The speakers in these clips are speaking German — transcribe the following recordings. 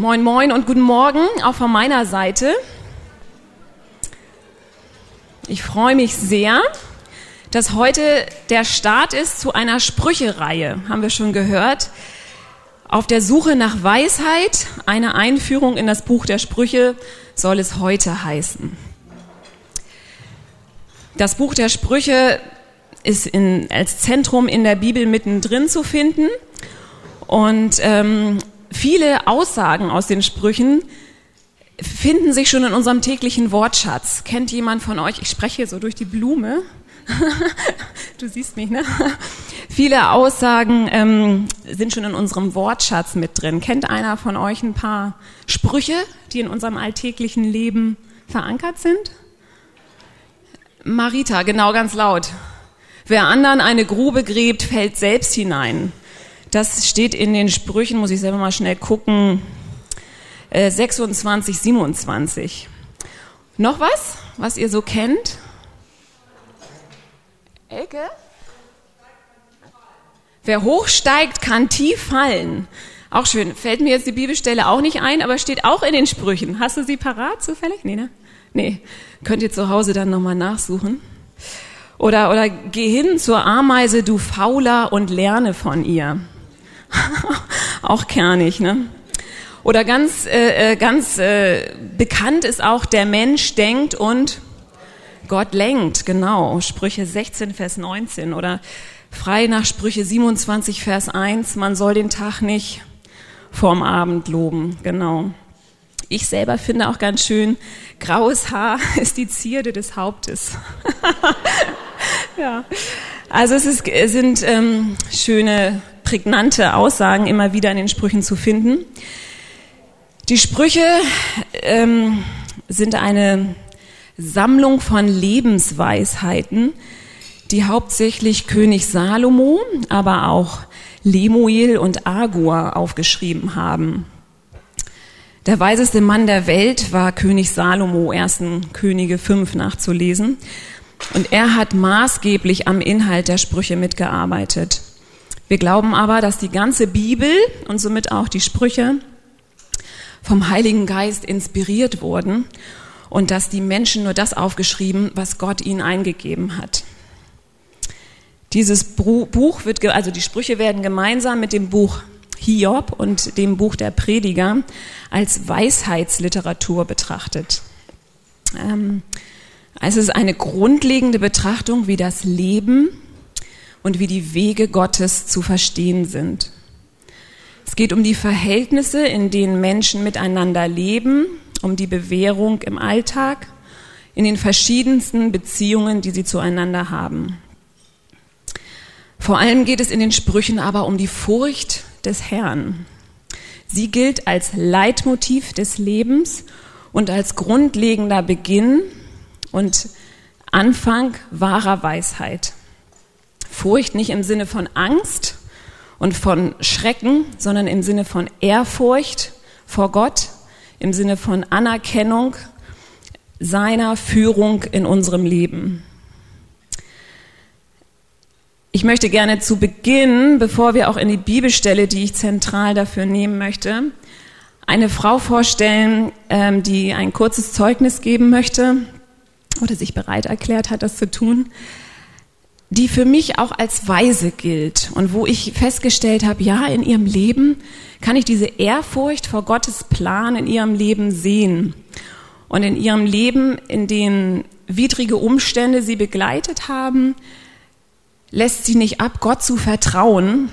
Moin, moin und guten Morgen auch von meiner Seite. Ich freue mich sehr, dass heute der Start ist zu einer Sprüchereihe, haben wir schon gehört. Auf der Suche nach Weisheit, eine Einführung in das Buch der Sprüche soll es heute heißen. Das Buch der Sprüche ist in, als Zentrum in der Bibel mittendrin zu finden. Und ähm, viele Aussagen aus den Sprüchen finden sich schon in unserem täglichen Wortschatz. Kennt jemand von euch, ich spreche so durch die Blume, du siehst mich, ne? Viele Aussagen ähm, sind schon in unserem Wortschatz mit drin. Kennt einer von euch ein paar Sprüche, die in unserem alltäglichen Leben verankert sind? Marita, genau ganz laut. Wer anderen eine Grube gräbt, fällt selbst hinein. Das steht in den Sprüchen, muss ich selber mal schnell gucken, 26, äh, 27. Noch was, was ihr so kennt? Elke? Wer hochsteigt, kann tief fallen. Auch schön. Fällt mir jetzt die Bibelstelle auch nicht ein, aber steht auch in den Sprüchen. Hast du sie parat zufällig? Nee, ne? Nee. Könnt ihr zu Hause dann nochmal nachsuchen. Oder, oder geh hin zur Ameise, du Fauler, und lerne von ihr. auch kernig, ne? Oder ganz, äh, äh, ganz äh, bekannt ist auch, der Mensch denkt und Gott lenkt, genau. Sprüche 16, Vers 19. Oder frei nach Sprüche 27, Vers 1, man soll den Tag nicht vorm Abend loben, genau. Ich selber finde auch ganz schön, graues Haar ist die Zierde des Hauptes. ja. Also es, ist, sind ähm, schöne prägnante Aussagen immer wieder in den Sprüchen zu finden. Die Sprüche ähm, sind eine Sammlung von Lebensweisheiten, die hauptsächlich König Salomo, aber auch Lemuel und Agur aufgeschrieben haben. Der weiseste Mann der Welt war König Salomo, ersten Könige 5 nachzulesen. Und er hat maßgeblich am Inhalt der Sprüche mitgearbeitet. Wir glauben aber, dass die ganze Bibel und somit auch die Sprüche vom Heiligen Geist inspiriert wurden und dass die Menschen nur das aufgeschrieben, was Gott ihnen eingegeben hat. Dieses Buch wird, also die Sprüche werden gemeinsam mit dem Buch Hiob und dem Buch der Prediger als Weisheitsliteratur betrachtet. Ähm, es ist eine grundlegende Betrachtung, wie das Leben und wie die Wege Gottes zu verstehen sind. Es geht um die Verhältnisse, in denen Menschen miteinander leben, um die Bewährung im Alltag, in den verschiedensten Beziehungen, die sie zueinander haben. Vor allem geht es in den Sprüchen aber um die Furcht des Herrn. Sie gilt als Leitmotiv des Lebens und als grundlegender Beginn und Anfang wahrer Weisheit. Furcht nicht im Sinne von Angst und von Schrecken, sondern im Sinne von Ehrfurcht vor Gott, im Sinne von Anerkennung seiner Führung in unserem Leben. Ich möchte gerne zu Beginn, bevor wir auch in die Bibelstelle, die ich zentral dafür nehmen möchte, eine Frau vorstellen, ähm, die ein kurzes Zeugnis geben möchte oder sich bereit erklärt hat, das zu tun die für mich auch als weise gilt und wo ich festgestellt habe, ja, in ihrem Leben kann ich diese Ehrfurcht vor Gottes Plan in ihrem Leben sehen. Und in ihrem Leben, in dem widrige Umstände sie begleitet haben, lässt sie nicht ab, Gott zu vertrauen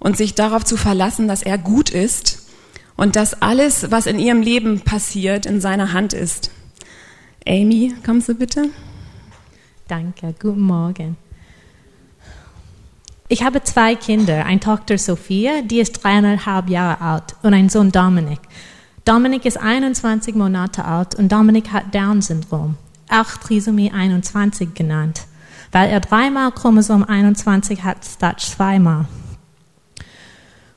und sich darauf zu verlassen, dass er gut ist und dass alles, was in ihrem Leben passiert, in seiner Hand ist. Amy, kommst du bitte? Danke, guten Morgen. Ich habe zwei Kinder, eine Tochter Sophia, die ist dreieinhalb Jahre alt, und einen Sohn Dominik. Dominik ist 21 Monate alt und Dominik hat Down-Syndrom, auch Trisomie 21 genannt, weil er dreimal Chromosom 21 hat statt zweimal.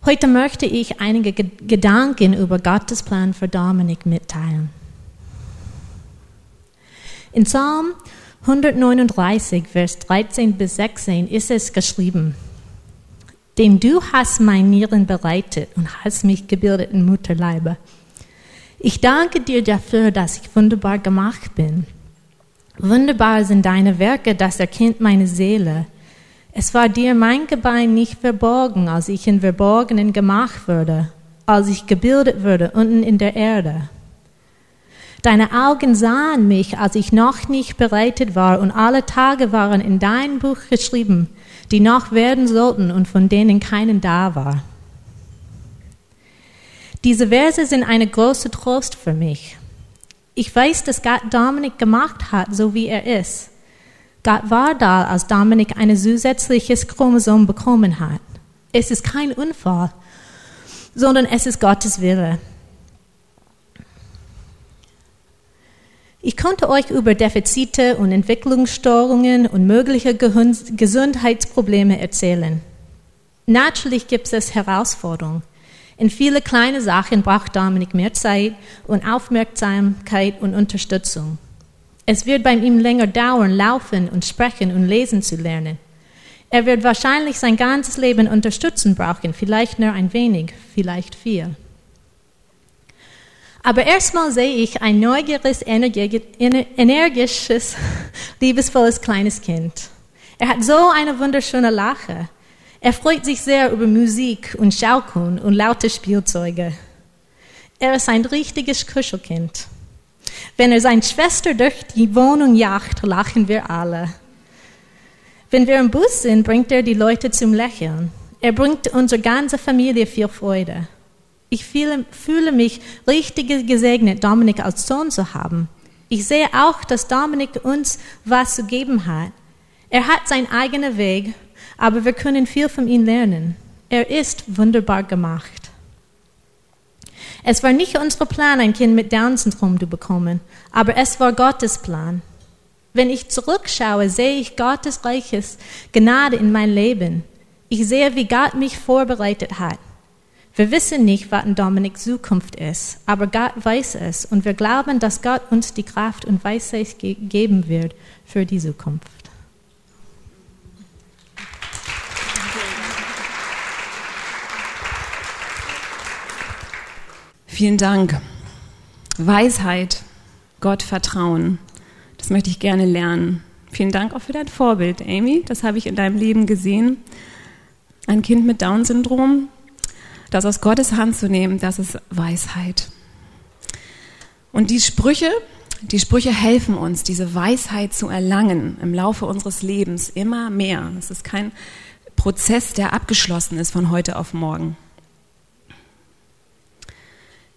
Heute möchte ich einige Gedanken über Gottes Plan für Dominik mitteilen. In Psalm 139, Vers 13 bis 16 ist es geschrieben. Denn du hast mein Nieren bereitet und hast mich gebildet in Mutterleibe. Ich danke dir dafür, dass ich wunderbar gemacht bin. Wunderbar sind deine Werke, das erkennt meine Seele. Es war dir mein Gebein nicht verborgen, als ich in Verborgenen gemacht wurde, als ich gebildet wurde unten in der Erde. Deine Augen sahen mich, als ich noch nicht bereitet war, und alle Tage waren in dein Buch geschrieben, die noch werden sollten und von denen keinen da war. Diese Verse sind eine große Trost für mich. Ich weiß, dass Gott Dominik gemacht hat, so wie er ist. Gott war da, als Dominik ein zusätzliches Chromosom bekommen hat. Es ist kein Unfall, sondern es ist Gottes Wille. Ich konnte euch über Defizite und Entwicklungsstörungen und mögliche Gesundheitsprobleme erzählen. Natürlich gibt es Herausforderungen. In viele kleine Sachen braucht Dominik mehr Zeit und Aufmerksamkeit und Unterstützung. Es wird bei ihm länger dauern, laufen und sprechen und lesen zu lernen. Er wird wahrscheinlich sein ganzes Leben Unterstützung brauchen, vielleicht nur ein wenig, vielleicht viel. Aber erstmal sehe ich ein neugieriges, energisches, liebesvolles kleines Kind. Er hat so eine wunderschöne Lache. Er freut sich sehr über Musik und Schaukeln und laute Spielzeuge. Er ist ein richtiges Kuschelkind. Wenn er seine Schwester durch die Wohnung jagt, lachen wir alle. Wenn wir im Bus sind, bringt er die Leute zum Lächeln. Er bringt unsere ganze Familie viel Freude. Ich fühle, fühle mich richtig gesegnet, Dominik als Sohn zu haben. Ich sehe auch, dass Dominik uns was zu geben hat. Er hat seinen eigenen Weg aber wir können viel von ihm lernen. Er ist wunderbar gemacht. Es war nicht unser Plan, ein Kind mit Down-Syndrom zu bekommen, aber es war Gottes Plan. Wenn ich zurückschaue, sehe ich Gottes reiches Gnade in mein Leben. Ich sehe, wie Gott mich vorbereitet hat. Wir wissen nicht, was in Dominiks Zukunft ist, aber Gott weiß es und wir glauben, dass Gott uns die Kraft und Weisheit geben wird für die Zukunft. Vielen Dank. Weisheit, Gott vertrauen. Das möchte ich gerne lernen. Vielen Dank auch für dein Vorbild, Amy. Das habe ich in deinem Leben gesehen. Ein Kind mit Down-Syndrom, das aus Gottes Hand zu nehmen, das ist Weisheit. Und die Sprüche, die Sprüche helfen uns, diese Weisheit zu erlangen im Laufe unseres Lebens immer mehr. Es ist kein Prozess, der abgeschlossen ist von heute auf morgen.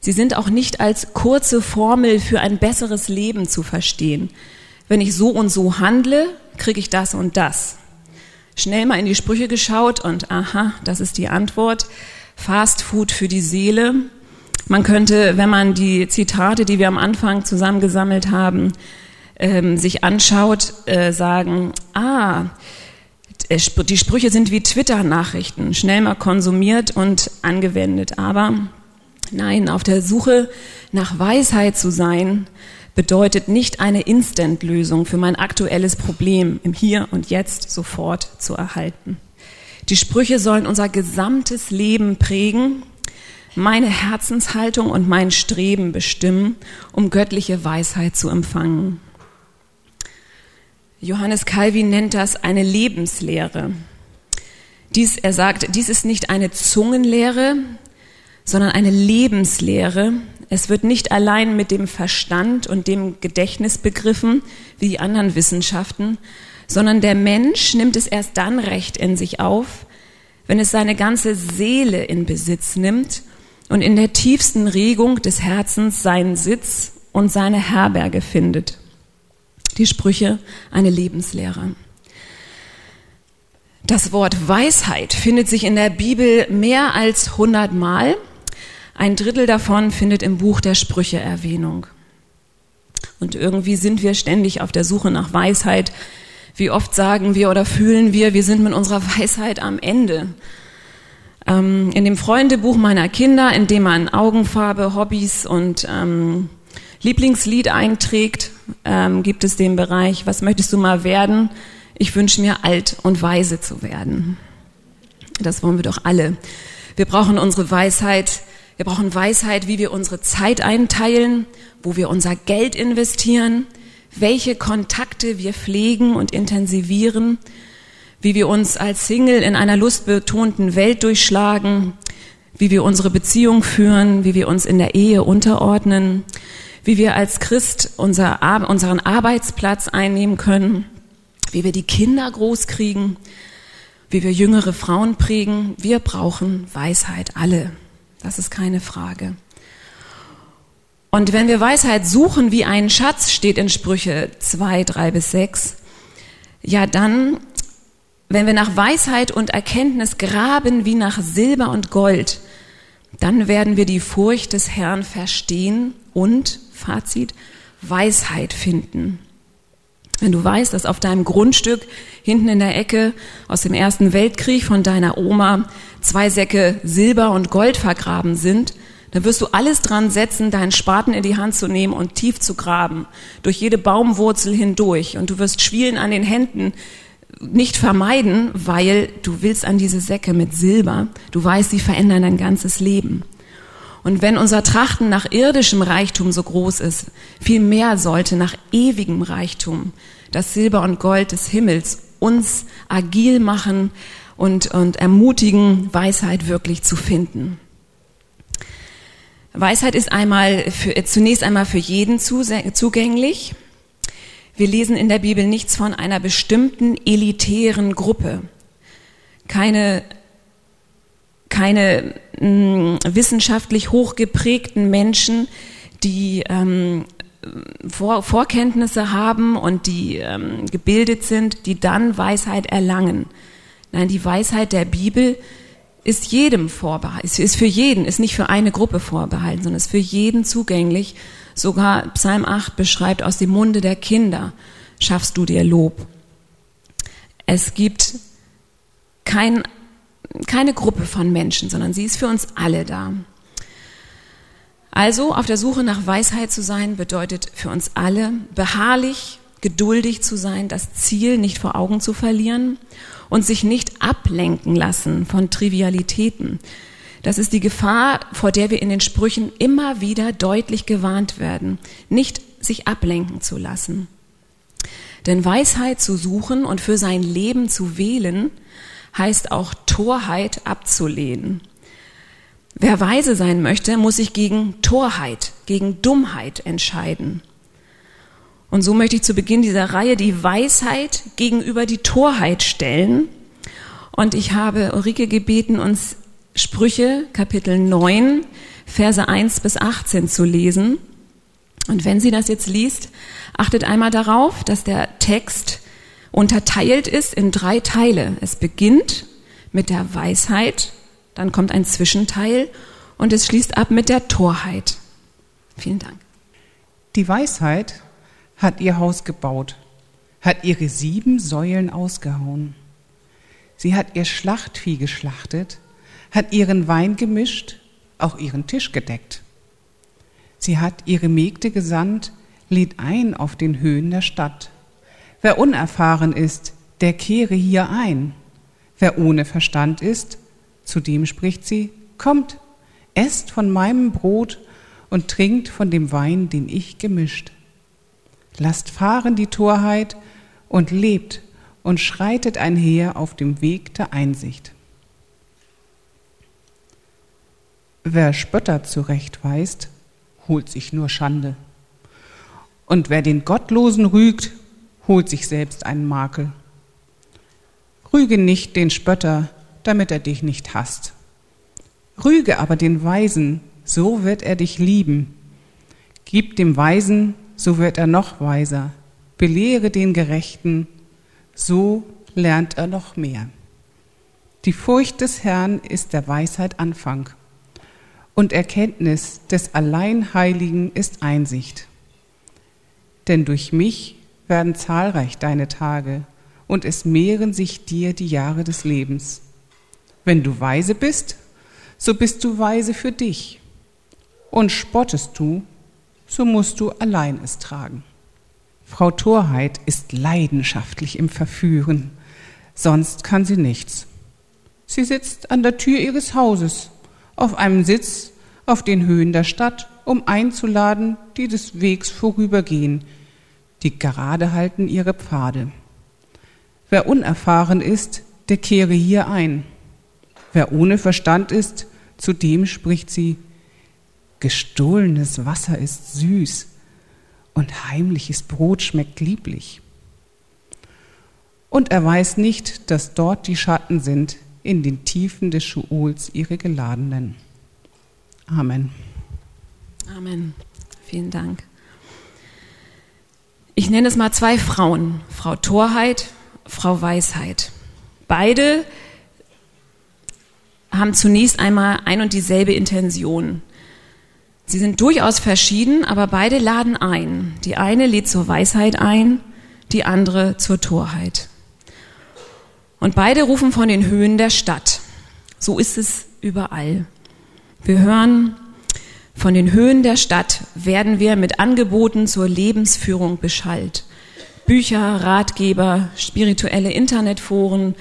Sie sind auch nicht als kurze Formel für ein besseres Leben zu verstehen. Wenn ich so und so handle, kriege ich das und das. Schnell mal in die Sprüche geschaut und aha, das ist die Antwort. Fast Food für die Seele. Man könnte, wenn man die Zitate, die wir am Anfang zusammengesammelt haben, ähm, sich anschaut, äh, sagen, ah, die Sprüche sind wie Twitter-Nachrichten, schnell mal konsumiert und angewendet. Aber Nein, auf der Suche nach Weisheit zu sein, bedeutet nicht eine Instant-Lösung für mein aktuelles Problem im Hier und Jetzt sofort zu erhalten. Die Sprüche sollen unser gesamtes Leben prägen, meine Herzenshaltung und mein Streben bestimmen, um göttliche Weisheit zu empfangen. Johannes Calvin nennt das eine Lebenslehre. Dies, er sagt, dies ist nicht eine Zungenlehre, sondern eine Lebenslehre. Es wird nicht allein mit dem Verstand und dem Gedächtnis begriffen, wie die anderen Wissenschaften, sondern der Mensch nimmt es erst dann recht in sich auf, wenn es seine ganze Seele in Besitz nimmt und in der tiefsten Regung des Herzens seinen Sitz und seine Herberge findet. Die Sprüche eine Lebenslehre. Das Wort Weisheit findet sich in der Bibel mehr als hundertmal ein Drittel davon findet im Buch der Sprüche Erwähnung. Und irgendwie sind wir ständig auf der Suche nach Weisheit. Wie oft sagen wir oder fühlen wir, wir sind mit unserer Weisheit am Ende. Ähm, in dem Freundebuch meiner Kinder, in dem man Augenfarbe, Hobbys und ähm, Lieblingslied einträgt, ähm, gibt es den Bereich, was möchtest du mal werden? Ich wünsche mir alt und weise zu werden. Das wollen wir doch alle. Wir brauchen unsere Weisheit. Wir brauchen Weisheit, wie wir unsere Zeit einteilen, wo wir unser Geld investieren, welche Kontakte wir pflegen und intensivieren, wie wir uns als Single in einer lustbetonten Welt durchschlagen, wie wir unsere Beziehung führen, wie wir uns in der Ehe unterordnen, wie wir als Christ unser, unseren Arbeitsplatz einnehmen können, wie wir die Kinder großkriegen, wie wir jüngere Frauen prägen. Wir brauchen Weisheit alle. Das ist keine Frage. Und wenn wir Weisheit suchen wie einen Schatz, steht in Sprüche 2, 3 bis 6, ja dann, wenn wir nach Weisheit und Erkenntnis graben wie nach Silber und Gold, dann werden wir die Furcht des Herrn verstehen und, Fazit, Weisheit finden. Wenn du weißt, dass auf deinem Grundstück hinten in der Ecke aus dem Ersten Weltkrieg von deiner Oma zwei Säcke Silber und Gold vergraben sind, dann wirst du alles dran setzen, deinen Spaten in die Hand zu nehmen und tief zu graben, durch jede Baumwurzel hindurch. Und du wirst Schwielen an den Händen nicht vermeiden, weil du willst an diese Säcke mit Silber. Du weißt, sie verändern dein ganzes Leben. Und wenn unser Trachten nach irdischem Reichtum so groß ist, viel mehr sollte nach ewigem Reichtum das Silber und Gold des Himmels uns agil machen und, und ermutigen, Weisheit wirklich zu finden. Weisheit ist einmal für, zunächst einmal für jeden zugänglich. Wir lesen in der Bibel nichts von einer bestimmten elitären Gruppe. Keine, keine mh, mm, wissenschaftlich hochgeprägten Menschen, die ähm, Vor Vorkenntnisse haben und die ähm, gebildet sind, die dann Weisheit erlangen. Nein, die Weisheit der Bibel ist jedem vorbehalten, ist für jeden, ist nicht für eine Gruppe vorbehalten, sondern ist für jeden zugänglich Sogar Psalm 8 beschreibt, aus dem Munde der Kinder schaffst du dir Lob. Es gibt kein, keine Gruppe von Menschen, sondern sie ist für uns alle da. Also auf der Suche nach Weisheit zu sein, bedeutet für uns alle beharrlich, geduldig zu sein, das Ziel nicht vor Augen zu verlieren und sich nicht ablenken lassen von Trivialitäten, das ist die Gefahr, vor der wir in den Sprüchen immer wieder deutlich gewarnt werden, nicht sich ablenken zu lassen. Denn Weisheit zu suchen und für sein Leben zu wählen, heißt auch Torheit abzulehnen. Wer weise sein möchte, muss sich gegen Torheit, gegen Dummheit entscheiden. Und so möchte ich zu Beginn dieser Reihe die Weisheit gegenüber die Torheit stellen. Und ich habe Ulrike gebeten, uns Sprüche Kapitel 9, Verse 1 bis 18 zu lesen. Und wenn sie das jetzt liest, achtet einmal darauf, dass der Text unterteilt ist in drei Teile. Es beginnt mit der Weisheit, dann kommt ein Zwischenteil und es schließt ab mit der Torheit. Vielen Dank. Die Weisheit hat ihr Haus gebaut, hat ihre sieben Säulen ausgehauen. Sie hat ihr Schlachtvieh geschlachtet, hat ihren Wein gemischt, auch ihren Tisch gedeckt. Sie hat ihre Mägde gesandt, lädt ein auf den Höhen der Stadt. Wer unerfahren ist, der kehre hier ein. Wer ohne Verstand ist, zu dem spricht sie, kommt, esst von meinem Brot und trinkt von dem Wein, den ich gemischt. Lasst fahren die Torheit und lebt und schreitet einher auf dem Weg der Einsicht. Wer Spötter zurechtweist, holt sich nur Schande. Und wer den Gottlosen rügt, holt sich selbst einen Makel. Rüge nicht den Spötter, damit er dich nicht hasst. Rüge aber den Weisen, so wird er dich lieben. Gib dem Weisen, so wird er noch weiser. Belehre den Gerechten, so lernt er noch mehr. Die Furcht des Herrn ist der Weisheit Anfang und Erkenntnis des Alleinheiligen ist Einsicht. Denn durch mich werden zahlreich deine Tage, und es mehren sich dir die Jahre des Lebens. Wenn du weise bist, so bist du weise für dich, und spottest du, so musst du allein es tragen. Frau Torheit ist leidenschaftlich im Verführen, sonst kann sie nichts. Sie sitzt an der Tür ihres Hauses, auf einem Sitz auf den Höhen der Stadt, um einzuladen, die des Wegs vorübergehen, die gerade halten ihre Pfade. Wer unerfahren ist, der kehre hier ein. Wer ohne Verstand ist, zu dem spricht sie, gestohlenes Wasser ist süß und heimliches Brot schmeckt lieblich. Und er weiß nicht, dass dort die Schatten sind, in den Tiefen des Schuols ihre Geladenen. Amen. Amen. Vielen Dank. Ich nenne es mal zwei Frauen, Frau Torheit, Frau Weisheit. Beide haben zunächst einmal ein und dieselbe Intention. Sie sind durchaus verschieden, aber beide laden ein. Die eine lädt zur Weisheit ein, die andere zur Torheit. Und beide rufen von den Höhen der Stadt. So ist es überall. Wir hören, von den Höhen der Stadt werden wir mit Angeboten zur Lebensführung beschallt. Bücher, Ratgeber, spirituelle Internetforen,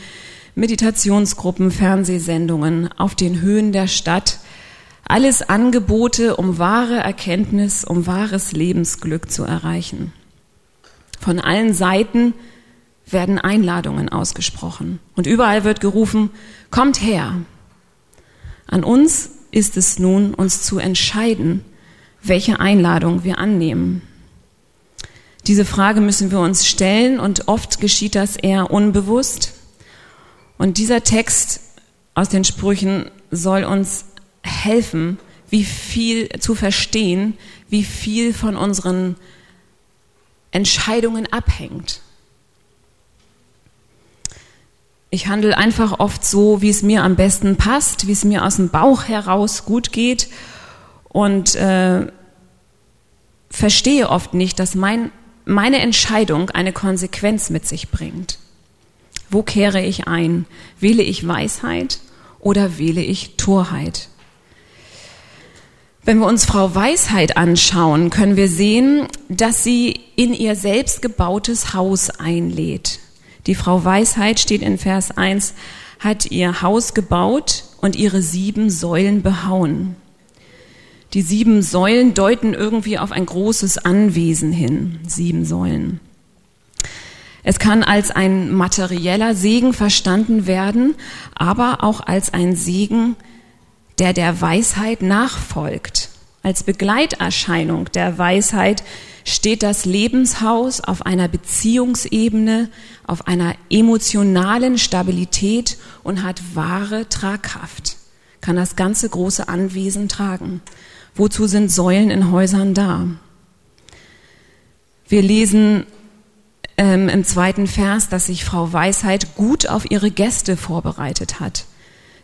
Meditationsgruppen, Fernsehsendungen auf den Höhen der Stadt. Alles Angebote, um wahre Erkenntnis, um wahres Lebensglück zu erreichen. Von allen Seiten werden Einladungen ausgesprochen und überall wird gerufen, kommt her. An uns ist es nun, uns zu entscheiden, welche Einladung wir annehmen. Diese Frage müssen wir uns stellen und oft geschieht das eher unbewusst. Und dieser Text aus den Sprüchen soll uns helfen, wie viel zu verstehen, wie viel von unseren Entscheidungen abhängt. Ich handle einfach oft so, wie es mir am besten passt, wie es mir aus dem Bauch heraus gut geht und äh, verstehe oft nicht, dass mein, meine Entscheidung eine Konsequenz mit sich bringt. Wo kehre ich ein? Wähle ich Weisheit oder wähle ich Torheit? Wenn wir uns Frau Weisheit anschauen, können wir sehen, dass sie in ihr selbst gebautes Haus einlädt. Die Frau Weisheit steht in Vers 1, hat ihr Haus gebaut und ihre sieben Säulen behauen. Die sieben Säulen deuten irgendwie auf ein großes Anwesen hin, sieben Säulen. Es kann als ein materieller Segen verstanden werden, aber auch als ein Segen, der der Weisheit nachfolgt. Als Begleiterscheinung der Weisheit steht das Lebenshaus auf einer Beziehungsebene, auf einer emotionalen Stabilität und hat wahre Tragkraft, kann das ganze große Anwesen tragen. Wozu sind Säulen in Häusern da? Wir lesen ähm, im zweiten Vers, dass sich Frau Weisheit gut auf ihre Gäste vorbereitet hat.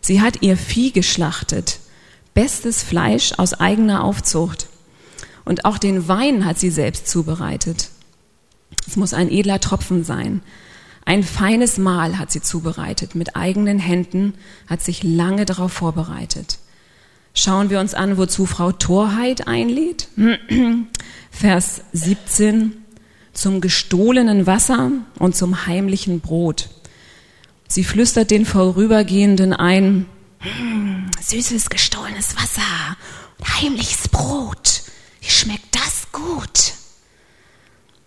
Sie hat ihr Vieh geschlachtet, bestes Fleisch aus eigener Aufzucht. Und auch den Wein hat sie selbst zubereitet. Es muss ein edler Tropfen sein. Ein feines Mahl hat sie zubereitet. Mit eigenen Händen hat sich lange darauf vorbereitet. Schauen wir uns an, wozu Frau Torheit einlädt. Vers 17. Zum gestohlenen Wasser und zum heimlichen Brot. Sie flüstert den Vorübergehenden ein, süßes gestohlenes Wasser und heimliches Brot. Wie schmeckt das gut?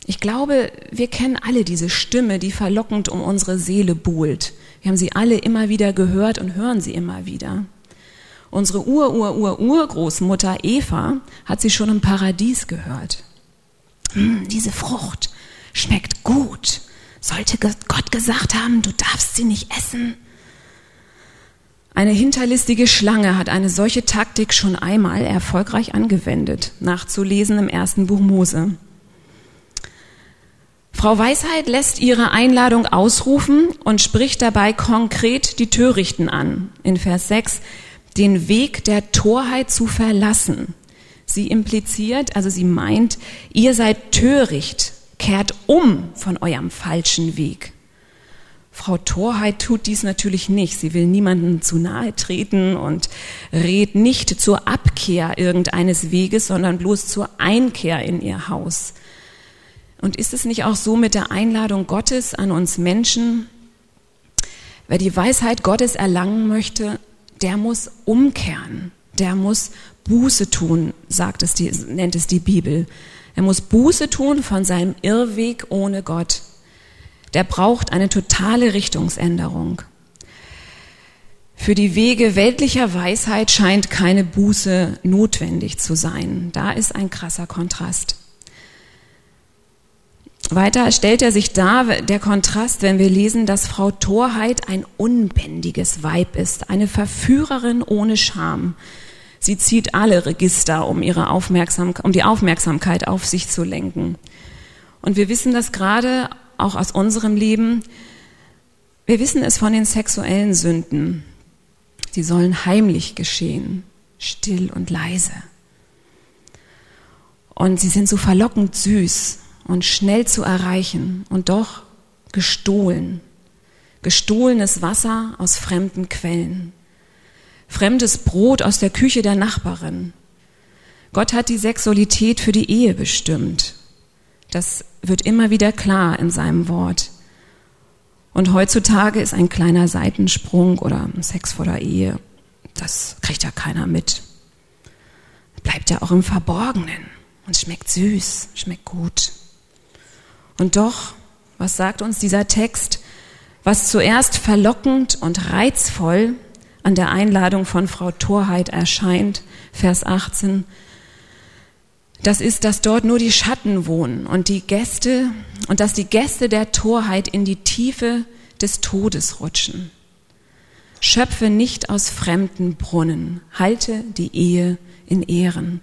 Ich glaube, wir kennen alle diese Stimme, die verlockend um unsere Seele buhlt. Wir haben sie alle immer wieder gehört und hören sie immer wieder. Unsere Ur-Ur-Ur-Urgroßmutter Eva hat sie schon im Paradies gehört. Hm, diese Frucht schmeckt gut. Sollte Gott gesagt haben, du darfst sie nicht essen? Eine hinterlistige Schlange hat eine solche Taktik schon einmal erfolgreich angewendet, nachzulesen im ersten Buch Mose. Frau Weisheit lässt ihre Einladung ausrufen und spricht dabei konkret die Törichten an. In Vers 6, den Weg der Torheit zu verlassen. Sie impliziert, also sie meint, ihr seid töricht, kehrt um von eurem falschen Weg. Frau Torheit tut dies natürlich nicht. Sie will niemanden zu nahe treten und rät nicht zur Abkehr irgendeines Weges, sondern bloß zur Einkehr in ihr Haus. Und ist es nicht auch so mit der Einladung Gottes an uns Menschen? Wer die Weisheit Gottes erlangen möchte, der muss umkehren, der muss Buße tun, sagt es die, nennt es die Bibel. Er muss Buße tun von seinem Irrweg ohne Gott. Der braucht eine totale Richtungsänderung. Für die Wege weltlicher Weisheit scheint keine Buße notwendig zu sein. Da ist ein krasser Kontrast. Weiter stellt er sich dar, der Kontrast, wenn wir lesen, dass Frau Torheit ein unbändiges Weib ist, eine Verführerin ohne Scham. Sie zieht alle Register, um, ihre Aufmerksam um die Aufmerksamkeit auf sich zu lenken. Und wir wissen das gerade auch aus unserem Leben. Wir wissen es von den sexuellen Sünden. Sie sollen heimlich geschehen, still und leise. Und sie sind so verlockend süß und schnell zu erreichen und doch gestohlen. Gestohlenes Wasser aus fremden Quellen. Fremdes Brot aus der Küche der Nachbarin. Gott hat die Sexualität für die Ehe bestimmt. Das wird immer wieder klar in seinem Wort. Und heutzutage ist ein kleiner Seitensprung oder Sex vor der Ehe, das kriegt ja keiner mit. Bleibt ja auch im Verborgenen und schmeckt süß, schmeckt gut. Und doch, was sagt uns dieser Text? Was zuerst verlockend und reizvoll an der Einladung von Frau Torheit erscheint, Vers 18, das ist, dass dort nur die Schatten wohnen und die Gäste und dass die Gäste der Torheit in die Tiefe des Todes rutschen. Schöpfe nicht aus fremden Brunnen, halte die Ehe in Ehren.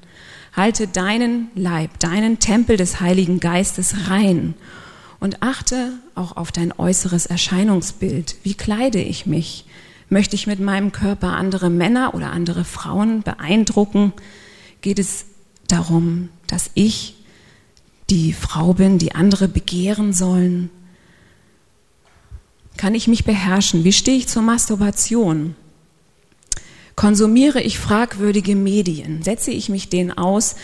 Halte deinen Leib, deinen Tempel des Heiligen Geistes rein und achte auch auf dein äußeres Erscheinungsbild. Wie kleide ich mich? Möchte ich mit meinem Körper andere Männer oder andere Frauen beeindrucken? Geht es darum, dass ich die Frau bin, die andere begehren sollen? Kann ich mich beherrschen? Wie stehe ich zur Masturbation? Konsumiere ich fragwürdige Medien? Setze ich mich denen aus,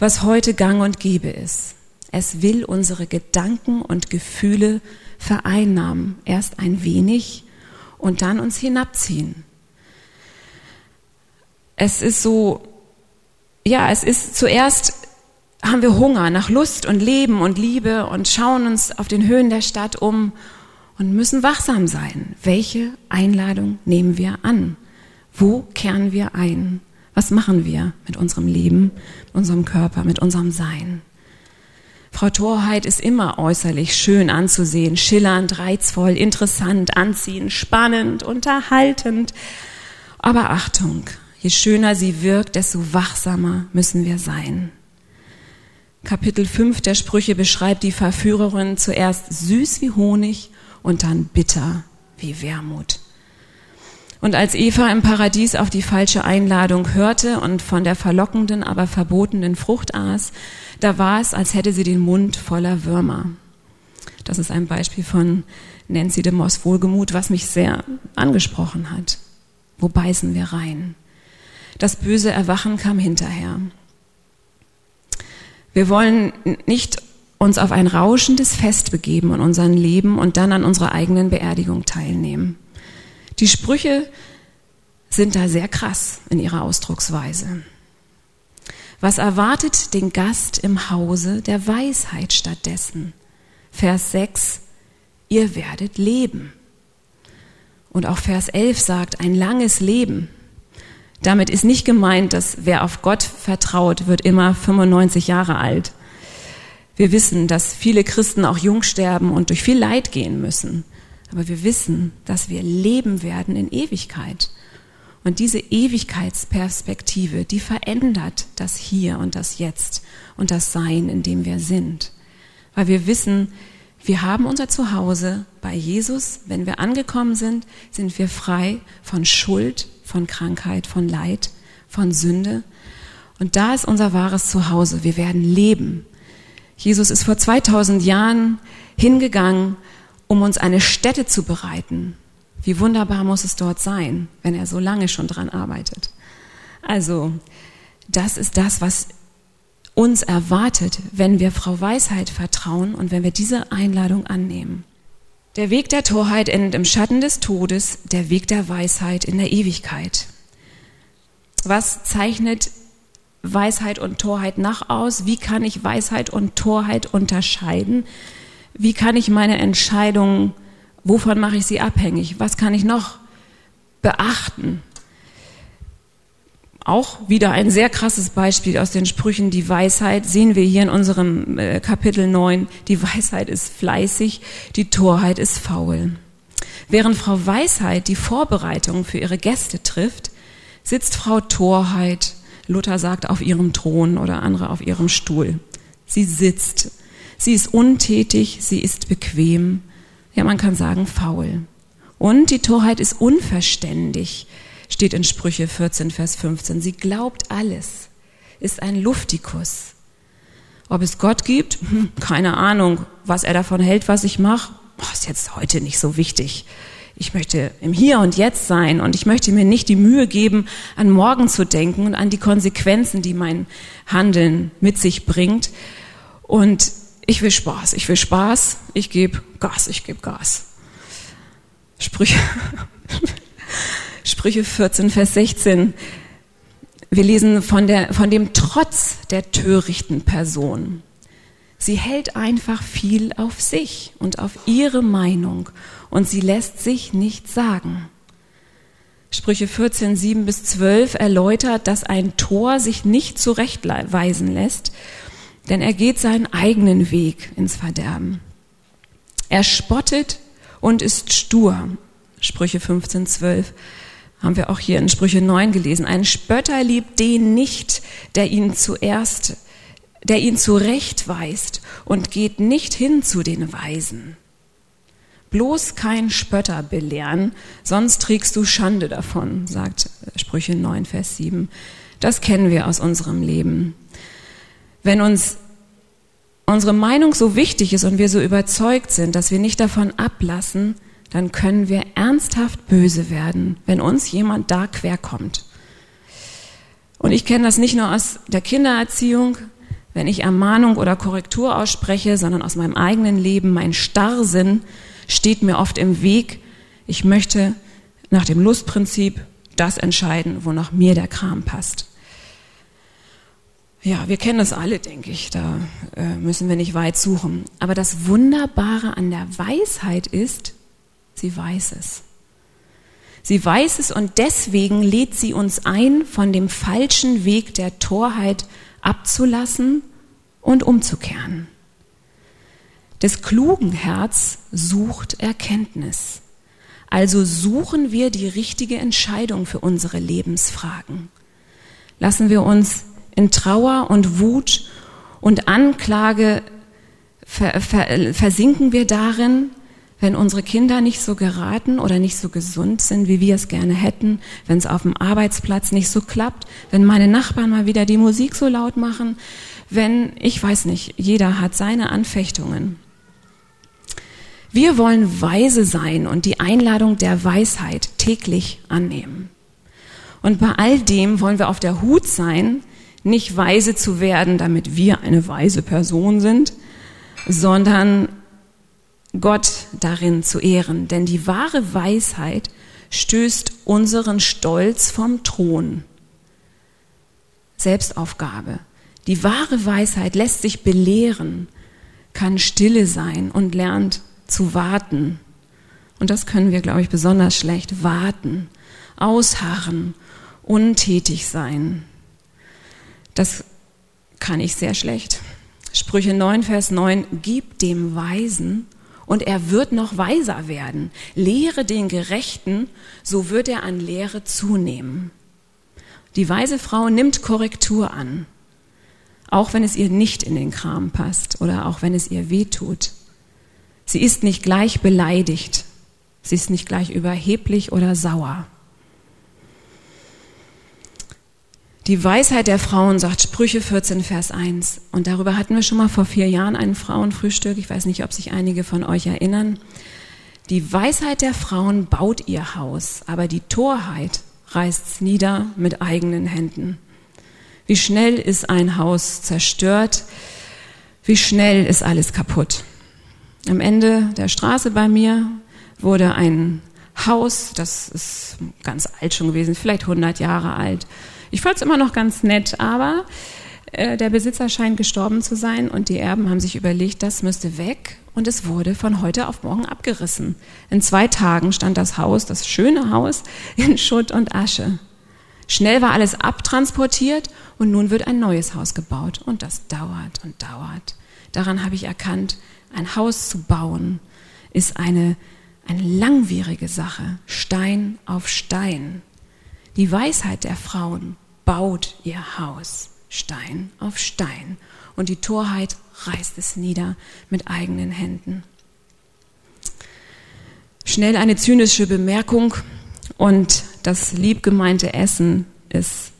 was heute gang und gäbe ist? Es will unsere Gedanken und Gefühle vereinnahmen. Erst ein wenig und dann uns hinabziehen. Es ist so, ja, es ist zuerst haben wir Hunger nach Lust und Leben und Liebe und schauen uns auf den Höhen der Stadt um und müssen wachsam sein. Welche Einladung nehmen wir an? Wo kehren wir ein? Was machen wir mit unserem Leben, mit unserem Körper, mit unserem Sein? Frau Torheit ist immer äußerlich schön anzusehen, schillernd, reizvoll, interessant, anziehend, spannend, unterhaltend. Aber Achtung, je schöner sie wirkt, desto wachsamer müssen wir sein. Kapitel 5 der Sprüche beschreibt die Verführerin zuerst süß wie Honig und dann bitter wie Wermut. Und als Eva im Paradies auf die falsche Einladung hörte und von der verlockenden, aber verbotenen Frucht aß, da war es, als hätte sie den Mund voller Würmer. Das ist ein Beispiel von Nancy de Moss Wohlgemut, was mich sehr angesprochen hat. Wo beißen wir rein? Das böse Erwachen kam hinterher. Wir wollen nicht uns auf ein rauschendes Fest begeben in unserem Leben und dann an unserer eigenen Beerdigung teilnehmen. Die Sprüche sind da sehr krass in ihrer Ausdrucksweise. Was erwartet den Gast im Hause der Weisheit stattdessen? Vers 6, ihr werdet leben. Und auch Vers 11 sagt, ein langes Leben. Damit ist nicht gemeint, dass wer auf Gott vertraut, wird immer 95 Jahre alt. Wir wissen, dass viele Christen auch jung sterben und durch viel Leid gehen müssen. Aber wir wissen, dass wir leben werden in Ewigkeit. Und diese Ewigkeitsperspektive, die verändert das Hier und das Jetzt und das Sein, in dem wir sind. Weil wir wissen, wir haben unser Zuhause bei Jesus. Wenn wir angekommen sind, sind wir frei von Schuld, von Krankheit, von Leid, von Sünde. Und da ist unser wahres Zuhause. Wir werden leben. Jesus ist vor 2000 Jahren hingegangen, um uns eine Stätte zu bereiten. Wie wunderbar muss es dort sein, wenn er so lange schon dran arbeitet. Also, das ist das, was uns erwartet, wenn wir Frau Weisheit vertrauen und wenn wir diese Einladung annehmen. Der Weg der Torheit endet im Schatten des Todes, der Weg der Weisheit in der Ewigkeit. Was zeichnet Weisheit und Torheit nach aus? Wie kann ich Weisheit und Torheit unterscheiden? Wie kann ich meine Entscheidungen, wovon mache ich sie abhängig? Was kann ich noch beachten? Auch wieder ein sehr krasses Beispiel aus den Sprüchen. Die Weisheit sehen wir hier in unserem äh, Kapitel 9. Die Weisheit ist fleißig, die Torheit ist faul. Während Frau Weisheit die Vorbereitungen für ihre Gäste trifft, sitzt Frau Torheit, Luther sagt, auf ihrem Thron oder andere auf ihrem Stuhl. Sie sitzt. Sie ist untätig, sie ist bequem. Ja, man kann sagen faul. Und die Torheit ist unverständig steht in Sprüche 14, Vers 15. Sie glaubt alles, ist ein Luftikus. Ob es Gott gibt? Hm, keine Ahnung. Was er davon hält, was ich mache, ist jetzt heute nicht so wichtig. Ich möchte im Hier und Jetzt sein und ich möchte mir nicht die Mühe geben, an morgen zu denken und an die Konsequenzen, die mein Handeln mit sich bringt. Und ich will Spaß, ich will Spaß, ich gebe Gas, ich gebe Gas. Sprüche. Sprüche 14, Vers 16. Wir lesen von, der, von dem Trotz der törichten Person. Sie hält einfach viel auf sich und auf ihre Meinung und sie lässt sich nichts sagen. Sprüche 14, 7 bis 12 erläutert, dass ein Tor sich nicht zurechtweisen lässt, denn er geht seinen eigenen Weg ins Verderben. Er spottet und ist stur. Sprüche 15, 12 haben wir auch hier in Sprüche 9 gelesen. Ein Spötter liebt den nicht, der ihn zuerst, der ihn zurechtweist und geht nicht hin zu den Weisen. Bloß kein Spötter belehren, sonst trägst du Schande davon, sagt Sprüche 9, Vers 7. Das kennen wir aus unserem Leben. Wenn uns unsere Meinung so wichtig ist und wir so überzeugt sind, dass wir nicht davon ablassen, dann können wir ernsthaft böse werden, wenn uns jemand da querkommt. Und ich kenne das nicht nur aus der Kindererziehung, wenn ich Ermahnung oder Korrektur ausspreche, sondern aus meinem eigenen Leben. Mein Starrsinn steht mir oft im Weg. Ich möchte nach dem Lustprinzip das entscheiden, wonach mir der Kram passt. Ja, wir kennen das alle, denke ich. Da äh, müssen wir nicht weit suchen. Aber das Wunderbare an der Weisheit ist, Sie weiß es. Sie weiß es und deswegen lädt sie uns ein, von dem falschen Weg der Torheit abzulassen und umzukehren. Des klugen Herz sucht Erkenntnis. Also suchen wir die richtige Entscheidung für unsere Lebensfragen. Lassen wir uns in Trauer und Wut und Anklage versinken wir darin, wenn unsere Kinder nicht so geraten oder nicht so gesund sind, wie wir es gerne hätten, wenn es auf dem Arbeitsplatz nicht so klappt, wenn meine Nachbarn mal wieder die Musik so laut machen, wenn, ich weiß nicht, jeder hat seine Anfechtungen. Wir wollen weise sein und die Einladung der Weisheit täglich annehmen. Und bei all dem wollen wir auf der Hut sein, nicht weise zu werden, damit wir eine weise Person sind, sondern Gott darin zu ehren, denn die wahre Weisheit stößt unseren Stolz vom Thron. Selbstaufgabe. Die wahre Weisheit lässt sich belehren, kann stille sein und lernt zu warten. Und das können wir, glaube ich, besonders schlecht. Warten, ausharren, untätig sein. Das kann ich sehr schlecht. Sprüche 9, Vers 9, gib dem Weisen und er wird noch weiser werden. Lehre den Gerechten, so wird er an Lehre zunehmen. Die weise Frau nimmt Korrektur an, auch wenn es ihr nicht in den Kram passt oder auch wenn es ihr weh tut. Sie ist nicht gleich beleidigt, sie ist nicht gleich überheblich oder sauer. Die Weisheit der Frauen sagt Sprüche 14, Vers 1. Und darüber hatten wir schon mal vor vier Jahren ein Frauenfrühstück. Ich weiß nicht, ob sich einige von euch erinnern. Die Weisheit der Frauen baut ihr Haus, aber die Torheit reißt's nieder mit eigenen Händen. Wie schnell ist ein Haus zerstört? Wie schnell ist alles kaputt? Am Ende der Straße bei mir wurde ein Haus, das ist ganz alt schon gewesen, vielleicht 100 Jahre alt. Ich fand es immer noch ganz nett, aber äh, der Besitzer scheint gestorben zu sein und die Erben haben sich überlegt, das müsste weg und es wurde von heute auf morgen abgerissen. In zwei Tagen stand das Haus, das schöne Haus, in Schutt und Asche. Schnell war alles abtransportiert und nun wird ein neues Haus gebaut und das dauert und dauert. Daran habe ich erkannt, ein Haus zu bauen ist eine, eine langwierige Sache, Stein auf Stein. Die Weisheit der Frauen baut ihr Haus, Stein auf Stein, und die Torheit reißt es nieder mit eigenen Händen. Schnell eine zynische Bemerkung und das liebgemeinte Essen ist,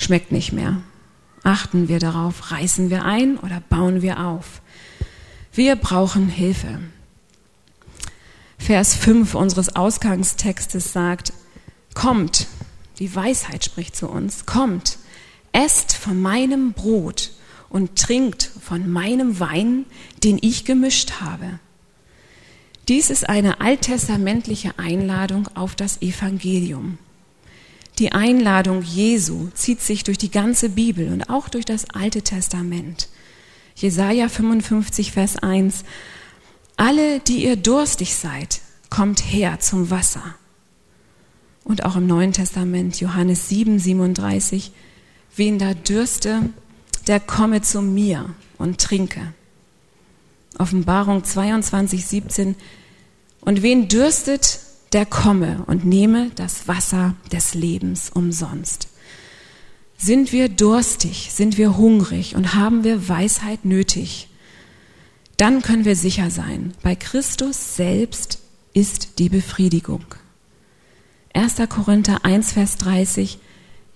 schmeckt nicht mehr. Achten wir darauf, reißen wir ein oder bauen wir auf? Wir brauchen Hilfe. Vers 5 unseres Ausgangstextes sagt, kommt, die Weisheit spricht zu uns, kommt, esst von meinem Brot und trinkt von meinem Wein, den ich gemischt habe. Dies ist eine alttestamentliche Einladung auf das Evangelium. Die Einladung Jesu zieht sich durch die ganze Bibel und auch durch das Alte Testament. Jesaja 55, Vers 1. Alle, die ihr durstig seid, kommt her zum Wasser. Und auch im Neuen Testament, Johannes 7, 37. Wen da dürste, der komme zu mir und trinke. Offenbarung 22, 17. Und wen dürstet, der komme und nehme das Wasser des Lebens umsonst. Sind wir durstig, sind wir hungrig und haben wir Weisheit nötig, dann können wir sicher sein, bei Christus selbst ist die Befriedigung. 1. Korinther 1, Vers 30,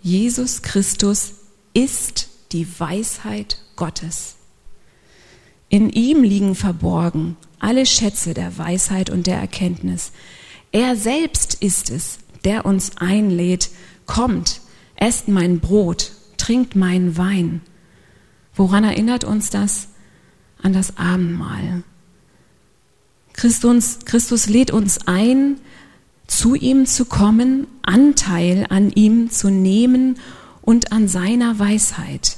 Jesus Christus ist die Weisheit Gottes. In ihm liegen verborgen alle Schätze der Weisheit und der Erkenntnis. Er selbst ist es, der uns einlädt, kommt, esst mein Brot, trinkt meinen Wein. Woran erinnert uns das? An das Abendmahl. Christus, Christus lädt uns ein, zu ihm zu kommen, Anteil an ihm zu nehmen und an seiner Weisheit.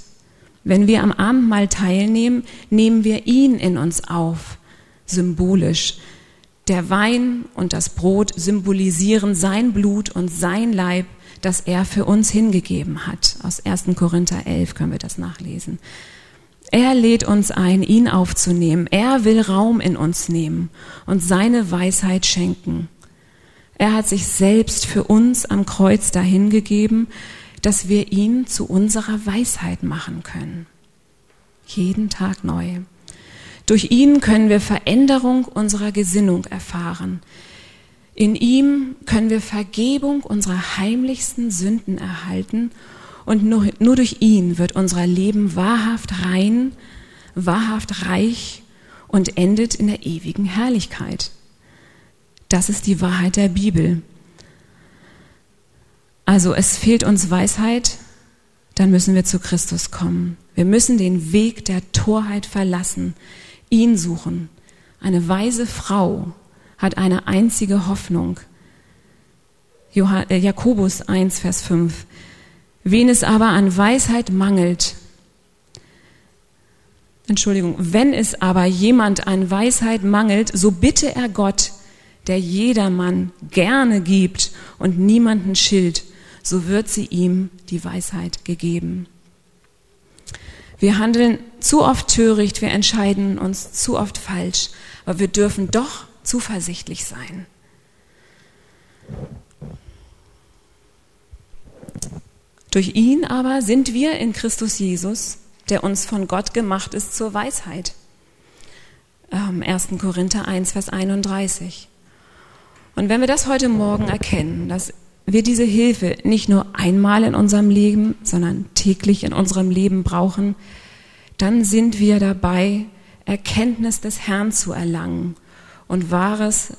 Wenn wir am Abendmahl teilnehmen, nehmen wir ihn in uns auf, symbolisch. Der Wein und das Brot symbolisieren sein Blut und sein Leib, das er für uns hingegeben hat. Aus 1. Korinther 11 können wir das nachlesen. Er lädt uns ein, ihn aufzunehmen. Er will Raum in uns nehmen und seine Weisheit schenken. Er hat sich selbst für uns am Kreuz dahingegeben, dass wir ihn zu unserer Weisheit machen können. Jeden Tag neu. Durch ihn können wir Veränderung unserer Gesinnung erfahren. In ihm können wir Vergebung unserer heimlichsten Sünden erhalten und nur, nur durch ihn wird unser Leben wahrhaft rein, wahrhaft reich und endet in der ewigen Herrlichkeit. Das ist die Wahrheit der Bibel. Also es fehlt uns Weisheit, dann müssen wir zu Christus kommen. Wir müssen den Weg der Torheit verlassen, ihn suchen. Eine weise Frau hat eine einzige Hoffnung. Äh, Jakobus 1, Vers 5. Wen es aber an Weisheit mangelt, Entschuldigung, wenn es aber jemand an Weisheit mangelt, so bitte er Gott, der jedermann gerne gibt und niemanden schilt, so wird sie ihm die Weisheit gegeben. Wir handeln zu oft töricht, wir entscheiden uns zu oft falsch, aber wir dürfen doch zuversichtlich sein. Durch ihn aber sind wir in Christus Jesus, der uns von Gott gemacht ist zur Weisheit. 1. Ähm, Korinther 1, Vers 31. Und wenn wir das heute Morgen erkennen, dass wir diese Hilfe nicht nur einmal in unserem Leben, sondern täglich in unserem Leben brauchen, dann sind wir dabei, Erkenntnis des Herrn zu erlangen und wahres,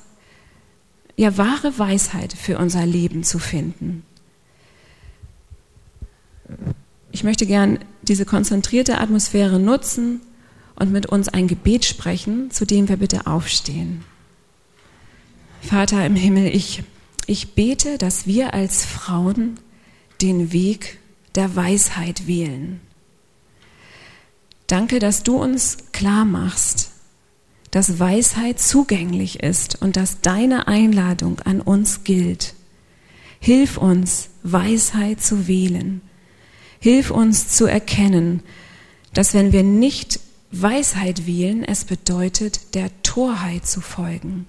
ja, wahre Weisheit für unser Leben zu finden. Ich möchte gern diese konzentrierte Atmosphäre nutzen, und mit uns ein Gebet sprechen, zu dem wir bitte aufstehen. Vater im Himmel, ich, ich bete, dass wir als Frauen den Weg der Weisheit wählen. Danke, dass du uns klar machst, dass Weisheit zugänglich ist und dass deine Einladung an uns gilt. Hilf uns, Weisheit zu wählen. Hilf uns zu erkennen, dass wenn wir nicht Weisheit wählen, es bedeutet, der Torheit zu folgen.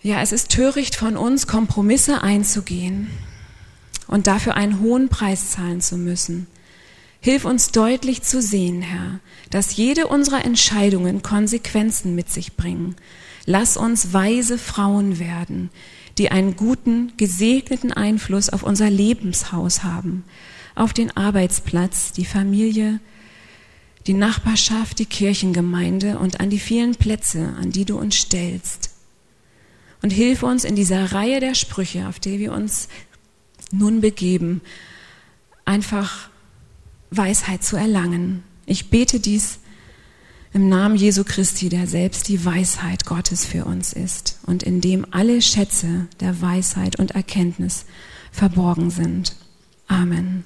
Ja, es ist töricht von uns, Kompromisse einzugehen und dafür einen hohen Preis zahlen zu müssen. Hilf uns deutlich zu sehen, Herr, dass jede unserer Entscheidungen Konsequenzen mit sich bringen. Lass uns weise Frauen werden, die einen guten, gesegneten Einfluss auf unser Lebenshaus haben, auf den Arbeitsplatz, die Familie, die Nachbarschaft, die Kirchengemeinde und an die vielen Plätze, an die du uns stellst. Und hilf uns in dieser Reihe der Sprüche, auf die wir uns nun begeben, einfach Weisheit zu erlangen. Ich bete dies im Namen Jesu Christi, der selbst die Weisheit Gottes für uns ist und in dem alle Schätze der Weisheit und Erkenntnis verborgen sind. Amen.